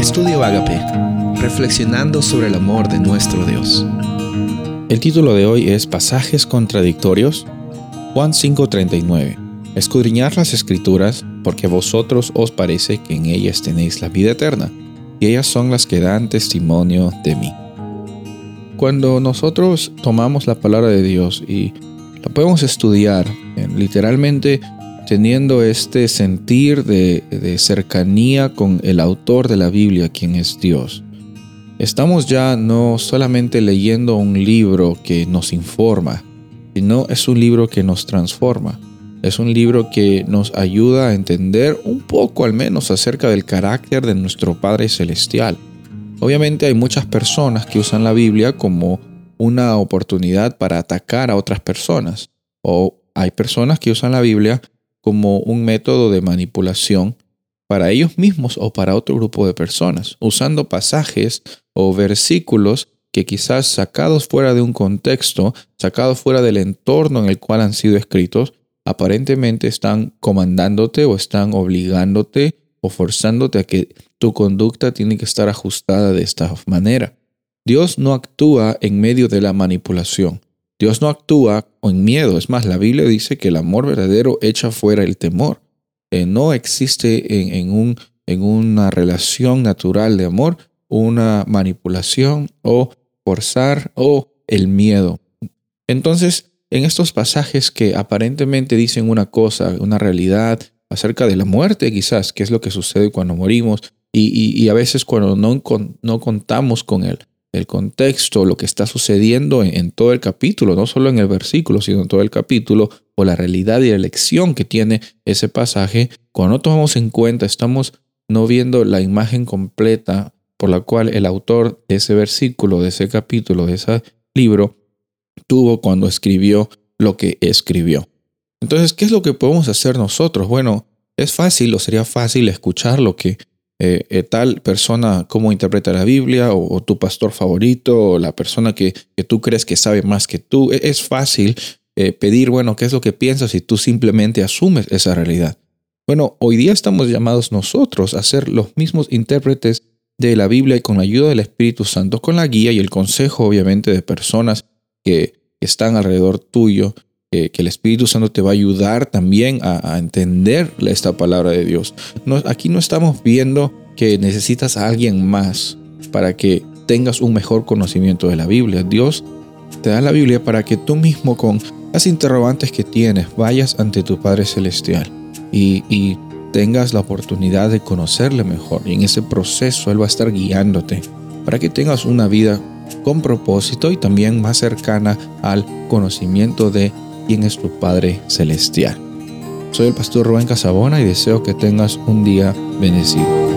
Estudio Agape, reflexionando sobre el amor de nuestro Dios. El título de hoy es Pasajes contradictorios. Juan 5:39. Escudriñar las escrituras, porque vosotros os parece que en ellas tenéis la vida eterna, y ellas son las que dan testimonio de mí. Cuando nosotros tomamos la palabra de Dios y la podemos estudiar, literalmente teniendo este sentir de, cercanía con el autor de la Biblia, quien es Dios. Estamos ya no solamente leyendo un libro que nos informa, sino es un libro que nos transforma. Es un libro que nos ayuda a entender un poco al menos acerca del carácter de nuestro Padre Celestial. Obviamente hay muchas personas que usan la Biblia como una oportunidad para atacar a otras personas. O hay personas que usan la Biblia como un método de manipulación para ellos mismos o para otro grupo de personas, usando pasajes o versículos que quizás sacados fuera de un contexto, sacados fuera del entorno en el cual han sido escritos, aparentemente están comandándote o están obligándote o forzándote a que tu conducta tiene que estar ajustada de esta manera. Dios no actúa en medio de la manipulación. Dios no actúa con miedo. Es más, la Biblia dice que el amor verdadero echa fuera el temor. No existe en, un, en una relación natural de amor una manipulación o forzar o el miedo. Entonces, en estos pasajes que aparentemente dicen una cosa, una realidad acerca de la muerte quizás, que es lo que sucede cuando morimos y, a veces cuando no contamos con él, el contexto, lo que está sucediendo en, todo el capítulo, no solo en el versículo, sino en todo el capítulo, o la realidad y la lección que tiene ese pasaje, cuando no tomamos en cuenta, estamos no viendo la imagen completa por la cual el autor de ese versículo, de ese capítulo, de ese libro, tuvo cuando escribió lo que escribió. Entonces, ¿qué es lo que podemos hacer nosotros? Bueno, es fácil o sería fácil escuchar lo que eh, eh, tal persona cómo interpreta la Biblia o, tu pastor favorito o la persona que, tú crees que sabe más que tú. E, es fácil eh, pedir, bueno, ¿qué es lo que piensas y tú simplemente asumes esa realidad? Bueno, hoy día estamos llamados nosotros a ser los mismos intérpretes de la Biblia y con la ayuda del Espíritu Santo, con la guía y el consejo obviamente de personas que están alrededor tuyo, que, el Espíritu Santo te va a ayudar también a, entender esta palabra de Dios. aquí no estamos viendo que necesitas a alguien más para que tengas un mejor conocimiento de la Biblia. Dios te da la Biblia para que tú mismo con las interrogantes que tienes vayas ante tu Padre Celestial y, y tengas la oportunidad de conocerle mejor. Y en ese proceso Él va a estar guiándote para que tengas una vida con propósito y también más cercana al conocimiento de quién es tu Padre Celestial. Soy el pastor Rubén Casabona y deseo que tengas un día bendecido.